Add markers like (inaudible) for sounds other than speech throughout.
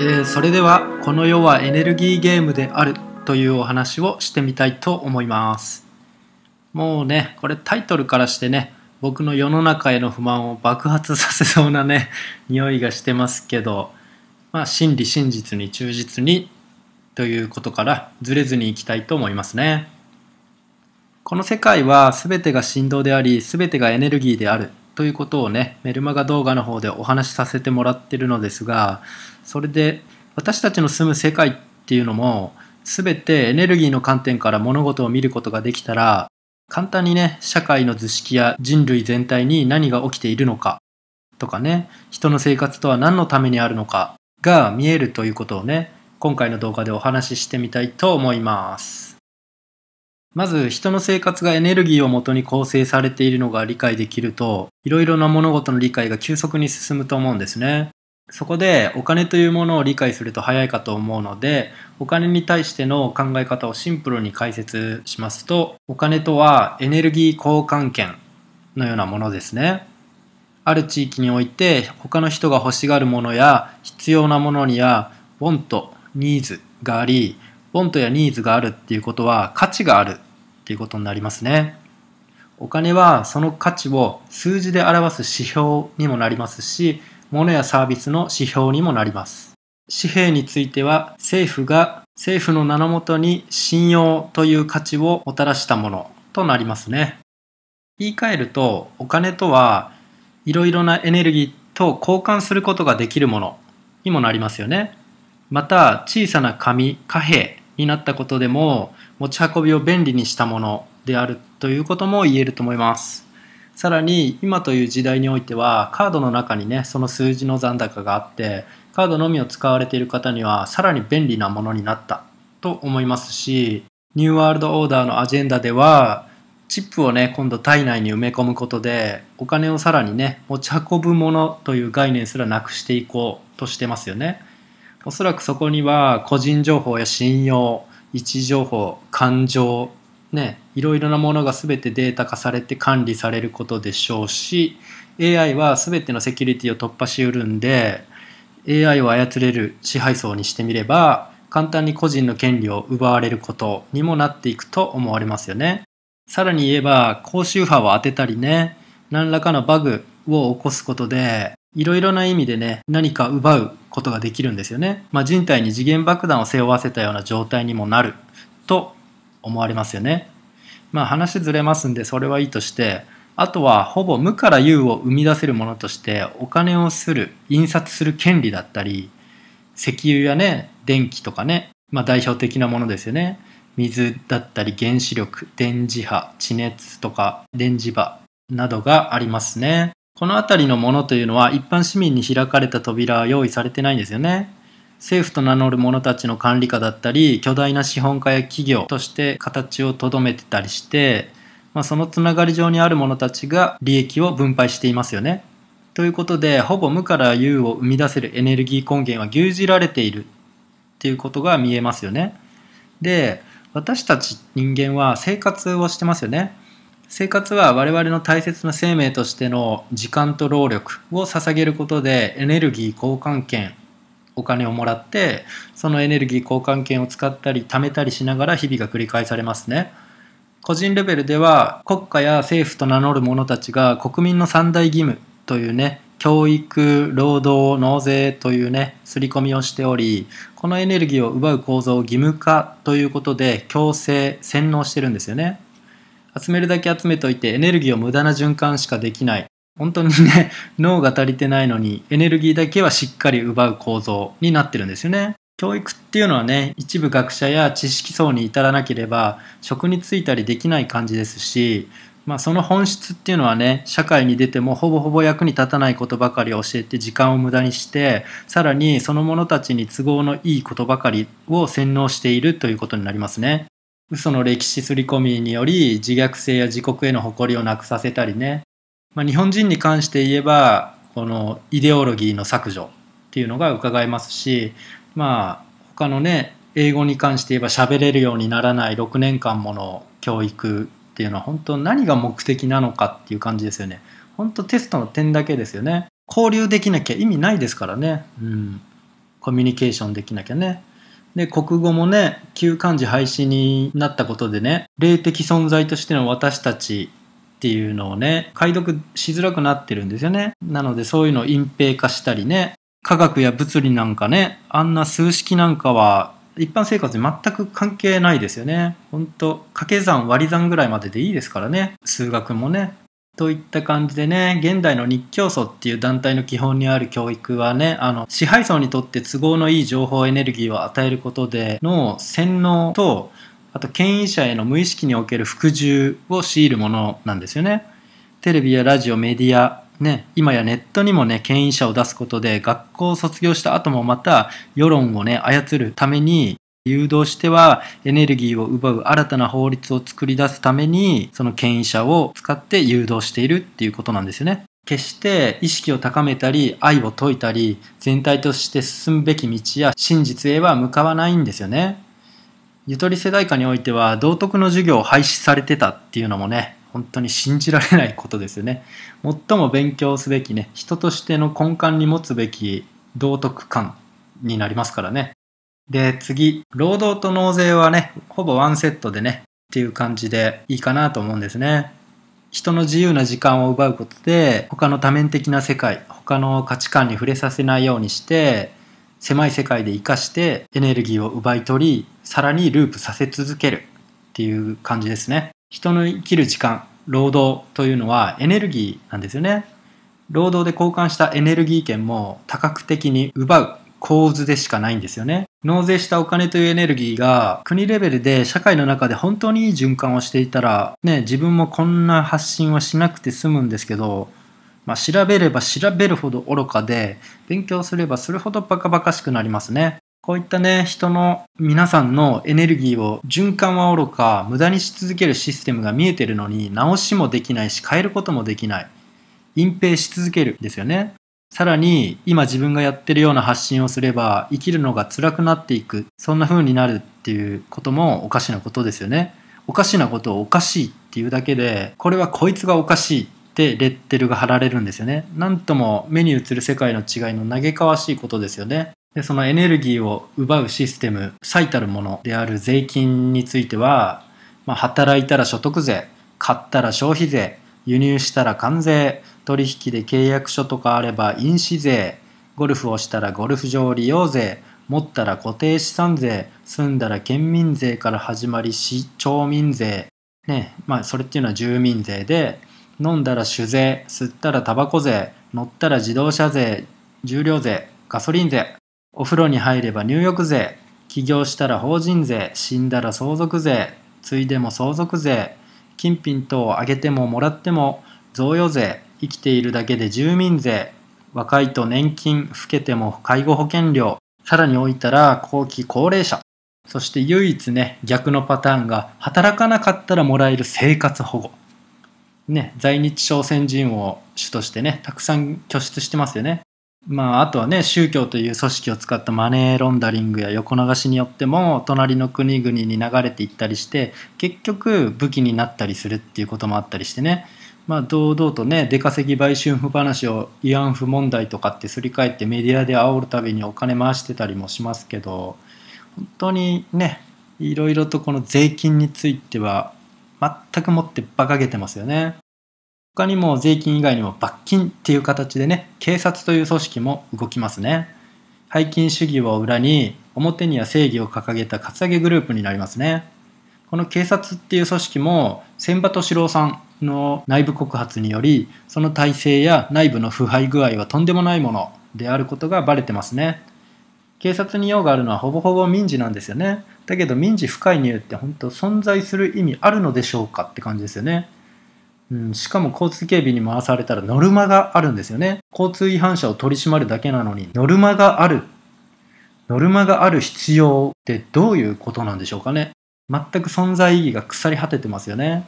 えーそれではこの世はエネルギーゲームであるというお話をしてみたいと思います。もうねこれタイトルからしてね僕の世の中への不満を爆発させそうなね (laughs) 匂いがしてますけどまあ真理真実に忠実にということからずれずにいきたいと思いますね。この世界は全てが振動であり全てがエネルギーである。ということをねメルマガ動画の方でお話しさせてもらってるのですがそれで私たちの住む世界っていうのも全てエネルギーの観点から物事を見ることができたら簡単にね社会の図式や人類全体に何が起きているのかとかね人の生活とは何のためにあるのかが見えるということをね今回の動画でお話ししてみたいと思います。まず人の生活がエネルギーをもとに構成されているのが理解できるといろいろな物事の理解が急速に進むと思うんですね。そこでお金というものを理解すると早いかと思うのでお金に対しての考え方をシンプルに解説しますとお金とはエネルギー交換権のようなものですね。ある地域において他の人が欲しがるものや必要なものにはウォント、ニーズがありウォントやニーズがあるっていうことは価値があるっていうことになりますね。お金はその価値を数字で表す指標にもなりますし物やサービスの指標にもなります。紙幣については政府が政府の名のもとに信用という価値をもたらしたものとなりますね。言い換えるとお金とはいろいろなエネルギーと交換することができるものにもなりますよね。また小さな紙貨幣になったことでも持ち運びを便利にしたものであるということも言えると思います。さらに今という時代においてはカードの中にねその数字の残高があってカードのみを使われている方にはさらに便利なものになったと思いますしニューワールドオーダーのアジェンダではチップをね今度体内に埋め込むことでお金をさらにね持ち運ぶものという概念すらなくしていこうとしてますよね。おそらくそこには個人情報や信用位置情報感情ねいろいろなものが全てデータ化されて管理されることでしょうし AI は全てのセキュリティを突破しうるんで AI を操れる支配層にしてみれば簡単に個人の権利を奪われることにもなっていくと思われますよね。さらに言えば高周波を当てたりね何らかのバグを起こすことでいろいろな意味でね何か奪うことができるんですよね、まあ、人体に時限爆弾を背負わせたような状態にもなると思われますよね。まあ話ずれますんでそれはいいとしてあとはほぼ無から有を生み出せるものとしてお金をする印刷する権利だったり石油やね電気とかね、まあ、代表的なものですよね。水だったり原子力電磁波地熱とか電磁場などがありますね。この辺りのものというのは一般市民に開かれた扉は用意されてないんですよね政府と名乗る者たちの管理下だったり巨大な資本家や企業として形をとどめてたりして、まあ、そのつながり上にある者たちが利益を分配していますよね。ということでほぼ無から有を生み出せるエネルギー根源は牛耳られているっていうことが見えますよね。で私たち人間は生活をしてますよね。生活は我々の大切な生命としての時間と労力を捧げることでエネルギー交換権お金をもらってそのエネルギー交換権を使ったり貯めたりしながら日々が繰り返されますね個人レベルでは国家や政府と名乗る者たちが国民の三大義務というね教育、労働、納税というね、刷り込みをしており、このエネルギーを奪う構造を義務化ということで強制、洗脳してるんですよね。集めるだけ集めといてエネルギーを無駄な循環しかできない。本当にね、(laughs) 脳が足りてないのにエネルギーだけはしっかり奪う構造になってるんですよね。教育っていうのはね、一部学者や知識層に至らなければ職に就いたりできない感じですし、まあその本質っていうのはね、社会に出てもほぼほぼ役に立たないことばかりを教えて時間を無駄にして、さらにその者たちに都合のいいことばかりを洗脳しているということになりますね。嘘の歴史刷り込みにより自虐性や自国への誇りをなくさせたりね、まあ、日本人に関して言えばこのイデオロギーの削除っていうのが伺えますしまあ他のね英語に関して言えば喋れるようにならない6年間もの教育っていうのは本当何が目的なのかっていう感じですよね。本当テストの点だけですよね。交流できなきゃ意味ないですからね。うん。コミュニケーションできなきゃね。で、国語もね、旧漢字廃止になったことでね、霊的存在としての私たちっていうのをね、解読しづらくなってるんですよね。なのでそういうのを隠蔽化したりね、科学や物理なんかね、あんな数式なんかは一般生活に全く関係ないですよね。ほんと、掛け算割り算ぐらいまででいいですからね。数学もね。といった感じでね、現代の日教祖っていう団体の基本にある教育はね、あの、支配層にとって都合のいい情報エネルギーを与えることでの洗脳と、あと権威者への無意識における服従を強いるものなんですよね。テレビやラジオ、メディア、ね、今やネットにもね、権威者を出すことで、学校を卒業した後もまた世論をね、操るために、誘導してはエネルギーを奪う新たな法律を作り出すために、その権威者を使って誘導しているっていうことなんですよね。決して意識を高めたり、愛を説いたり、全体として進むべき道や真実へは向かわないんですよね。ゆとり世代下においては道徳の授業を廃止されてたっていうのもね、本当に信じられないことですよね。最も勉強すべきね、人としての根幹に持つべき道徳観になりますからね。で、次、労働と納税はね、ほぼワンセットでね、っていう感じでいいかなと思うんですね。人の自由な時間を奪うことで、他の多面的な世界、他の価値観に触れさせないようにして、狭い世界で生かしてエネルギーを奪い取り、さらにループさせ続けるっていう感じですね。人の生きる時間、労働というのはエネルギーなんですよね。労働で交換したエネルギー権も多角的に奪う構図でしかないんですよね。納税したお金というエネルギーが国レベルで社会の中で本当にいい循環をしていたら、ね、自分もこんな発信はしなくて済むんですけど、まあ、調べれば調べるほど愚かで、勉強すればするほどバカバカしくなりますね。こういったね、人の皆さんのエネルギーを循環は愚か、無駄にし続けるシステムが見えてるのに、直しもできないし、変えることもできない。隠蔽し続けるですよね。さらに、今自分がやってるような発信をすれば、生きるのが辛くなっていく。そんな風になるっていうこともおかしなことですよね。おかしなことをおかしいっていうだけで、これはこいつがおかしいってレッテルが貼られるんですよね。なんとも目に映る世界の違いの嘆かわしいことですよね。で、そのエネルギーを奪うシステム、最たるものである税金については、まあ、働いたら所得税、買ったら消費税、輸入したら関税、取引で契約書とかあれば印紙税、ゴルフをしたらゴルフ場利用税、持ったら固定資産税、住んだら県民税から始まり市町民税、ね、まあそれっていうのは住民税で、飲んだら酒税、吸ったらタバコ税、乗ったら自動車税、重量税、ガソリン税、お風呂に入れば入浴税、起業したら法人税、死んだら相続税、ついでも相続税、金品等をあげてももらっても贈与税、生きているだけで住民税、若いと年金、老けても介護保険料、さらに置いたら後期高齢者、そして唯一ね、逆のパターンが働かなかったらもらえる生活保護。ね、在日朝鮮人を主としてね、たくさん拠出してますよね。まあ、あとはね、宗教という組織を使ったマネーロンダリングや横流しによっても、隣の国々に流れていったりして、結局武器になったりするっていうこともあったりしてね、まあ、堂々とね、出稼ぎ売春婦話を慰安婦問題とかってすり替えてメディアで煽るたびにお金回してたりもしますけど、本当にね、いろいろとこの税金については全くもって馬鹿げてますよね。他にも税金以外にも罰金っていう形でね、警察という組織も動きますね。背金主義を裏に表には正義を掲げたカツアゲグループになりますね。この警察っていう組織も千葉敏郎さんの内部告発によりその体制や内部の腐敗具合はとんでもないものであることがバレてますね警察に用があるのはほぼほぼ民事なんですよねだけど民事不介入って本当存在する意味あるのでしょうかって感じですよねうん、しかも交通警備に回されたらノルマがあるんですよね。交通違反者を取り締まるだけなのに、ノルマがある。ノルマがある必要ってどういうことなんでしょうかね。全く存在意義が腐り果ててますよね。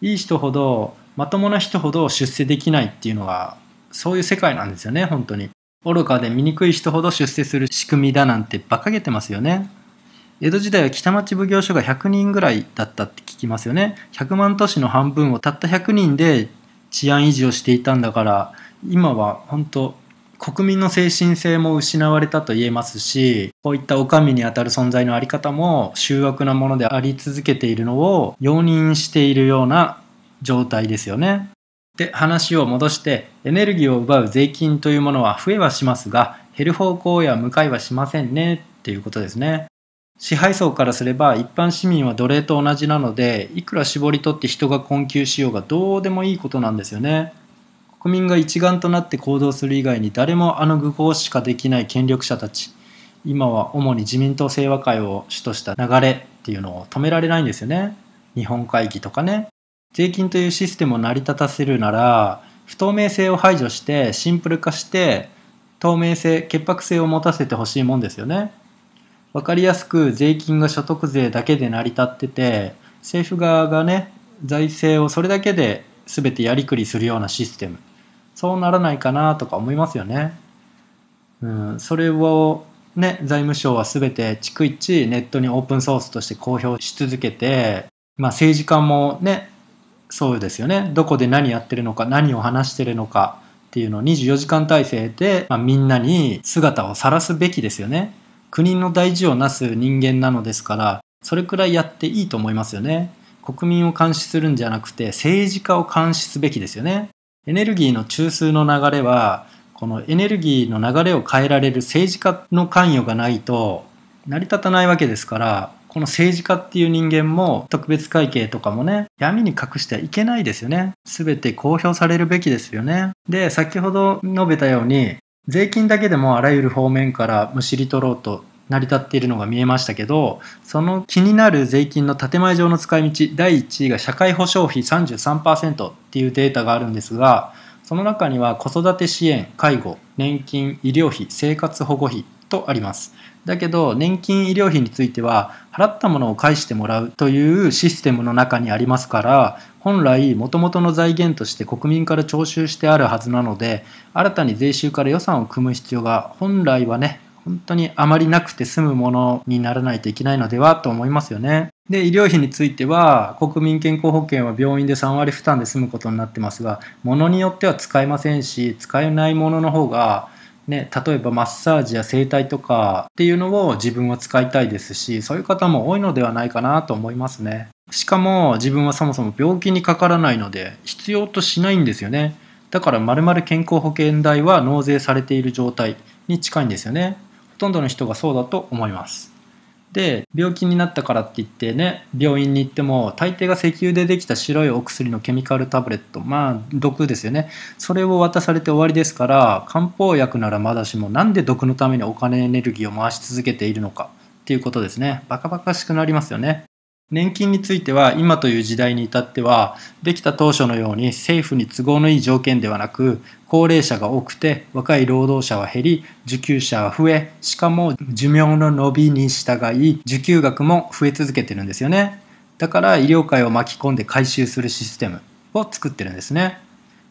いい人ほど、まともな人ほど出世できないっていうのが、そういう世界なんですよね、本当に。愚かで醜い人ほど出世する仕組みだなんて馬鹿げてますよね。江戸時代は北町奉行所が100人ぐらいだったって聞きますよね。100万都市の半分をたった100人で治安維持をしていたんだから、今は本当国民の精神性も失われたと言えますし、こういったお上にあたる存在のあり方も醜悪なものであり続けているのを容認しているような状態ですよね。で、話を戻して、エネルギーを奪う税金というものは増えはしますが、減る方向へは向かいはしませんねっていうことですね。支配層からすれば一般市民は奴隷と同じなので、いくら絞り取って人が困窮しようがどうでもいいことなんですよね。国民が一丸となって行動する以外に誰もあの愚行しかできない権力者たち。今は主に自民党清和会を主とした流れっていうのを止められないんですよね。日本会議とかね。税金というシステムを成り立たせるなら、不透明性を排除してシンプル化して透明性、潔白性を持たせてほしいもんですよね。わかりやすく税金が所得税だけで成り立ってて、政府側がね、財政をそれだけで全てやりくりするようなシステム。そうならないかなとか思いますよね。うん、それをね、財務省は全て逐一ネットにオープンソースとして公表し続けて、まあ政治家もね、そうですよね。どこで何やってるのか、何を話してるのかっていうのを24時間体制で、まあ、みんなに姿を晒すべきですよね。国の大事をなす人間なのですから、それくらいやっていいと思いますよね。国民を監視するんじゃなくて政治家を監視すべきですよね。エネルギーの中枢の流れは、このエネルギーの流れを変えられる政治家の関与がないと成り立たないわけですから、この政治家っていう人間も特別会計とかもね、闇に隠してはいけないですよね。すべて公表されるべきですよね。で、先ほど述べたように、税金だけでもあらゆる方面からむしり取ろうと成り立っているのが見えましたけど、その気になる税金の建前上の使い道、第1位が社会保障費33%っていうデータがあるんですが、その中には子育て支援、介護、年金、医療費、生活保護費とあります。だけど年金医療費については払ったものを返してもらうというシステムの中にありますから本来もともとの財源として国民から徴収してあるはずなので新たに税収から予算を組む必要が本来はね本当にあまりなくて済むものにならないといけないのではと思いますよね。で、医療費については、国民健康保険は病院で3割負担で済むことになってますが、ものによっては使えませんし、使えないものの方がね、例えばマッサージや整体とかっていうのを自分は使いたいですし、そういう方も多いのではないかなと思いますね。しかも自分はそもそも病気にかからないので必要としないんですよね。だから丸々健康保険代は納税されている状態に近いんですよね。とんどの人がそうだと思います。で病気になったからって言ってね病院に行っても大抵が石油でできた白いお薬のケミカルタブレットまあ毒ですよね。それを渡されて終わりですから漢方薬ならまだしもなんで毒のためにお金エネルギーを回し続けているのかっていうことですね。バカバカしくなりますよね。年金については今という時代に至ってはできた当初のように政府に都合のいい条件ではなく高齢者が多くて若い労働者は減り受給者は増えしかも寿命の伸びに従い受給額も増え続けてるんですよね。だから医療界を巻き込んで回収するシステムを作ってるんですね。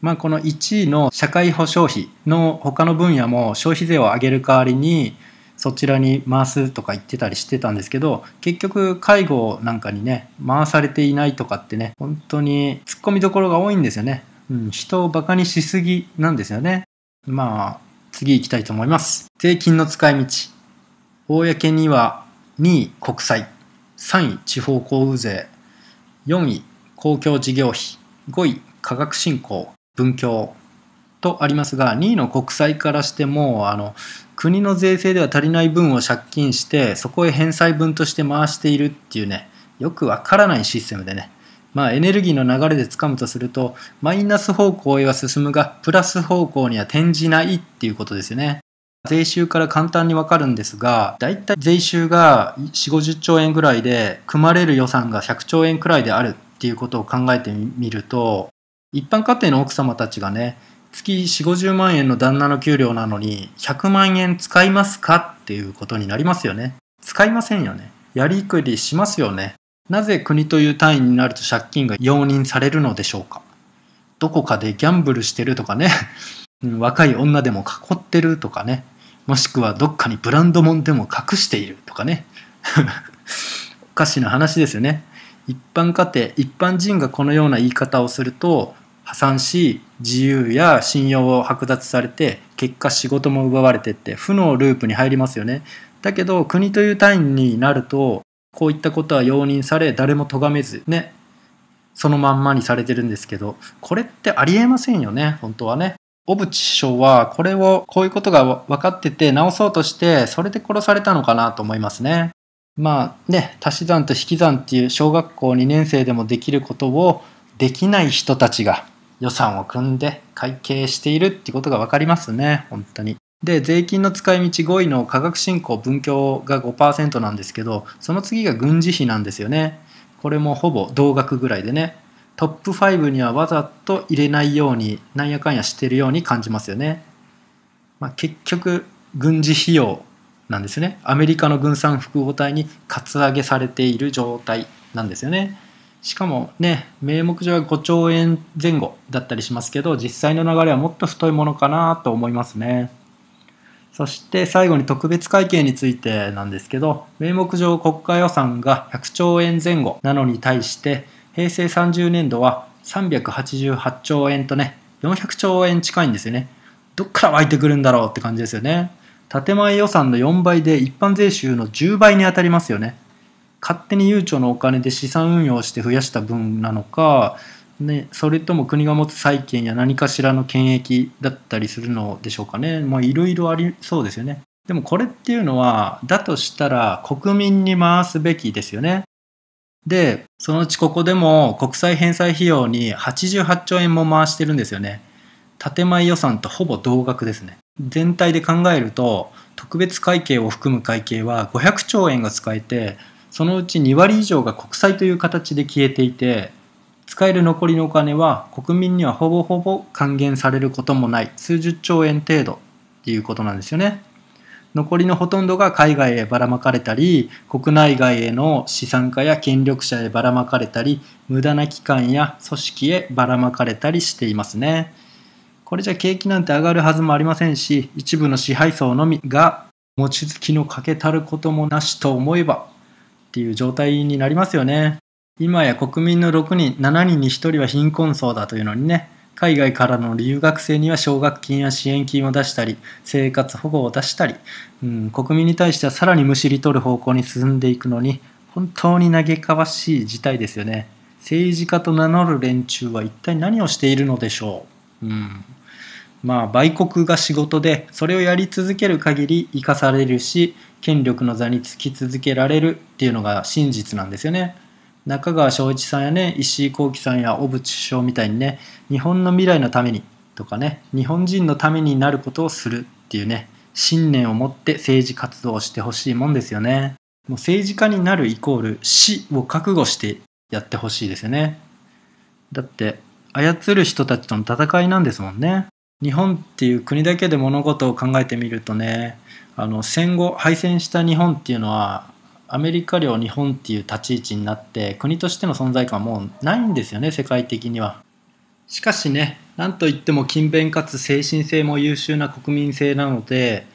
まあこの1位の社会保障費の他の分野も消費税を上げる代わりにそちらに回すとか言ってたりしてたんですけど結局介護なんかにね回されていないとかってね本当に突っ込みどころが多いんですよね、うん、人をバカにしすぎなんですよね。まあ次行きたいと思います。税金の使い道。公には2位国債。3位地方交付税。4位公共事業費。5位科学振興。文教。とありますが2位の国債からしてもあの国の税制では足りない分を借金してそこへ返済分として回しているっていうねよくわからないシステムでね。まあエネルギーの流れでつかむとするとマイナス方向へは進むがプラス方向には転じないっていうことですよね。税収から簡単にわかるんですがだいたい税収が4 5 0兆円ぐらいで組まれる予算が100兆円くらいであるっていうことを考えてみると一般家庭の奥様たちがね月4 5 0万円の旦那の給料なのに100万円使いますかっていうことになりますよね。使いませんよね。やりくりしますよね。なぜ国という単位になると借金が容認されるのでしょうか。どこかでギャンブルしてるとかね。(laughs) 若い女でも囲ってるとかね。もしくはどっかにブランド物でも隠しているとかね。(laughs) おかしな話ですよね。一般家庭一般人がこのような言い方をすると破産し自由や信用を剥奪されて結果仕事も奪われてって負のループに入りますよね。だけど国という単位になるとこういったことは容認され誰も咎めずねそのまんまにされてるんですけどこれってありえませんよね本当はね。小渕首相はこれをこういうことが分かってて直そうとしてそれで殺されたのかなと思いますね。まあね足し算と引き算っていう小学校2年生でもできることをできない人たちが予算を組んで会計しているってことが分かりますね本当に。で税金の使い道5位の科学振興文教が5%なんですけどその次が軍事費なんですよね。これもほぼ同額ぐらいでね。トップ5にはわざと入れないようになんやかんやしてるように感じますよね、まあ、結局軍事費用なんですね。アメリカの軍産複合体にカツアゲされている状態なんですよね。しかもね名目上は5兆円前後だったりしますけど実際の流れはもっと太いものかなと思いますね。そして最後に特別会計についてなんですけど名目上国家予算が100兆円前後なのに対して平成30年度は388兆円とね400兆円近いんですよね。どっから湧いてくるんだろうって感じですよね。建前予算の4倍で一般税収の10倍に当たりますよね。勝手に悠長のお金で資産運用して増やした分なのか、ね、それとも国が持つ債権や何かしらの権益だったりするのでしょうかね。まあいろいろありそうですよね。でもこれっていうのはだとしたら国民に回すべきですよね。でそのうちここでも国債返済費用に88兆円も回してるんですよね。建前予算とほぼ同額ですね。全体で考えると特別会計を含む会計は500兆円が使えてそのうち2割以上が国債という形で消えていて使える残りのお金は国民にはほぼほぼ還元されることもない数十兆円程度っていうことなんですよね。残りのほとんどが海外へばらまかれたり国内外への資産家や権力者へばらまかれたり無駄な機関や組織へばらまかれたりしていますね。これじゃ景気なんて上がるはずもありませんし一部の支配層のみが望月のかけたることもなしと思えばっていう状態になりますよね。今や国民の6人、7人に1人は貧困層だというのにね、海外からの留学生には奨学金や支援金を出したり、生活保護を出したり、うん、国民に対してはさらにむしり取る方向に進んでいくのに、本当に嘆かわしい事態ですよね。政治家と名乗る連中は一体何をしているのでしょう。うん、まあ売国が仕事でそれをやり続ける限り生かされるし権力の座につき続けられるっていうのが真実なんですよね。中川翔一さんやね石井幸喜さんや小渕首相みたいにね日本の未来のためにとかね日本人のためになることをするっていうね信念を持って政治活動をしてほしいもんですよね。もう政治家になるイコール死を覚悟してやってほしいですよね。だって操る人たちとの戦いなんですもんね。日本っていう国だけで物事を考えてみるとねあの戦後敗戦した日本っていうのはアメリカ領日本っていう立ち位置になって国としての存在感もうないんですよね世界的には。しかしね何といっても勤勉かつ精神性も優秀な国民性なので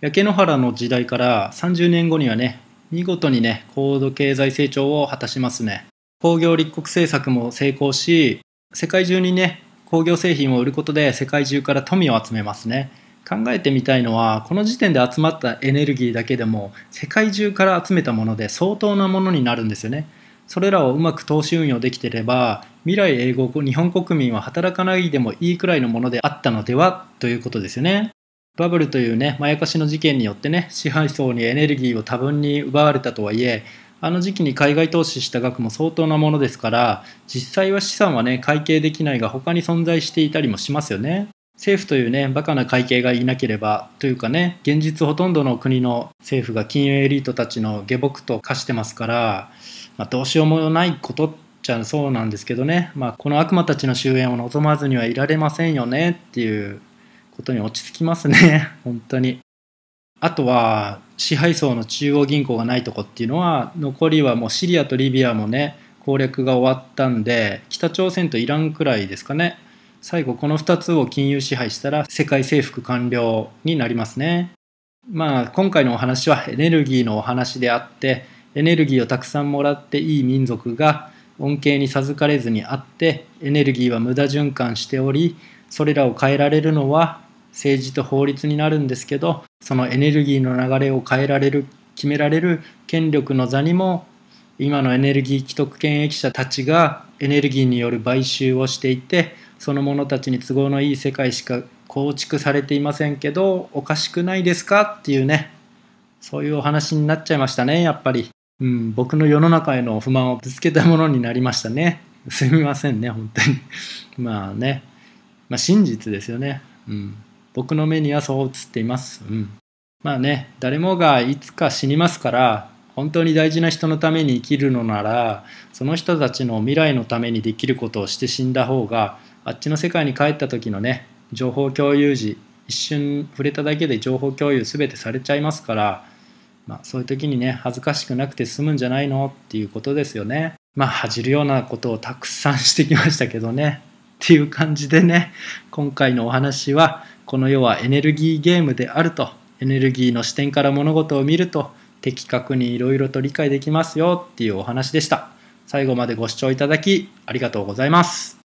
焼け野原の時代から30年後にはね見事にね高度経済成長を果たしますね工業立国政策も成功し世界中にね工業製品を売ることで世界中から富を集めますね。考えてみたいのはこの時点で集まったエネルギーだけでも世界中から集めたもので相当なものになるんですよね。それらをうまく投資運用できてれば未来英語日本国民は働かないでもいいくらいのものであったのではということですよね。バブルというねまやかしの事件によってね支配層にエネルギーを多分に奪われたとはいえあの時期に海外投資した額も相当なものですから実際は資産はね会計できないが他に存在していたりもしますよね。政府というね、バカな会計がいなければ、というかね、現実ほとんどの国の政府が金融エリートたちの下僕と化してますから、まあ、どうしようもないことっちゃそうなんですけどね、まあ、この悪魔たちの終焉を望まずにはいられませんよねっていうことに落ち着きますね、本当に。あとは、支配層の中央銀行がないとこっていうのは、残りはもうシリアとリビアもね、攻略が終わったんで、北朝鮮とイランくらいですかね。最後この2つを金融支配したら世界征服完了になりますね。まあ今回のお話はエネルギーのお話であってエネルギーをたくさんもらっていい民族が恩恵に授かれずにあってエネルギーは無駄循環しておりそれらを変えられるのは政治と法律になるんですけどそのエネルギーの流れを変えられる決められる権力の座にも今のエネルギー既得権益者たちがエネルギーによる買収をしていてその者たちに都合のいい世界しか構築されていませんけどおかしくないですか？っていうねそういうお話になっちゃいましたねやっぱり、うん、僕の世の中への不満をぶつけたものになりましたね。すみませんね本当に。まあね。まあ真実ですよね。うん。僕の目にはそう映っています。うん。まあね、誰もがいつか死にますから、本当に大事な人のために生きるのなら、その人たちの未来のためにできることをして死んだ方が、あっちの世界に帰った時のね、情報共有時、一瞬触れただけで情報共有全てされちゃいますから、まあ、そういう時にね、恥ずかしくなくて済むんじゃないのっていうことですよね。まあ、恥じるようなことをたくさんしてきましたけどね。っていう感じでね、今回のお話は、この世はエネルギーゲームであると。エネルギーの視点から物事を見ると的確にいろいろと理解できますよっていうお話でした。最後までご視聴いただきありがとうございます。